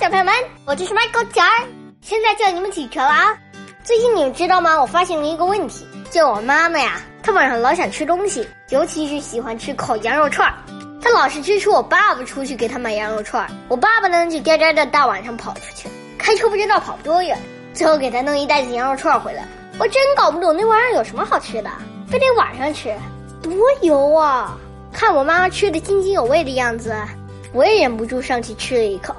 小朋友们，我就是 Michael 姐儿，现在叫你们起床了啊！最近你们知道吗？我发现了一个问题，就我妈妈呀，她晚上老想吃东西，尤其是喜欢吃烤羊肉串儿。她老是支持我爸爸出去给她买羊肉串儿，我爸爸呢就呆呆的大晚上跑出去，开车不知道跑多远，最后给她弄一袋子羊肉串儿回来。我真搞不懂那玩意儿有什么好吃的，非得晚上吃，多油啊！看我妈妈吃的津津有味的样子。我也忍不住上去吃了一口，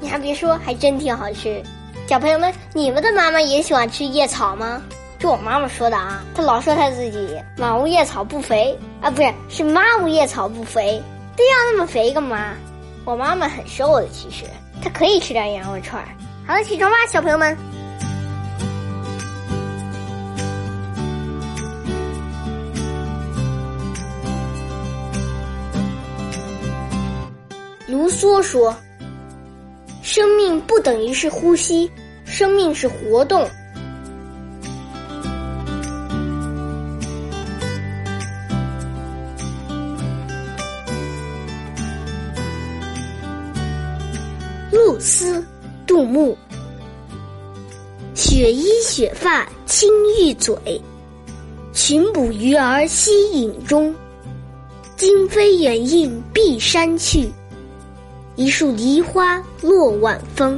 你还别说，还真挺好吃。小朋友们，你们的妈妈也喜欢吃叶草吗？就我妈妈说的啊，她老说她自己满屋叶草不肥啊，不是，是妈屋叶草不肥，非要那么肥干嘛？我妈妈很瘦的，其实她可以吃点羊肉串。好了，起床吧，小朋友们。卢梭说：“生命不等于是呼吸，生命是活动。”露丝，杜牧。雪衣雪发青玉嘴，群捕鱼儿溪影中。惊飞远映碧山去。一树梨花落晚风。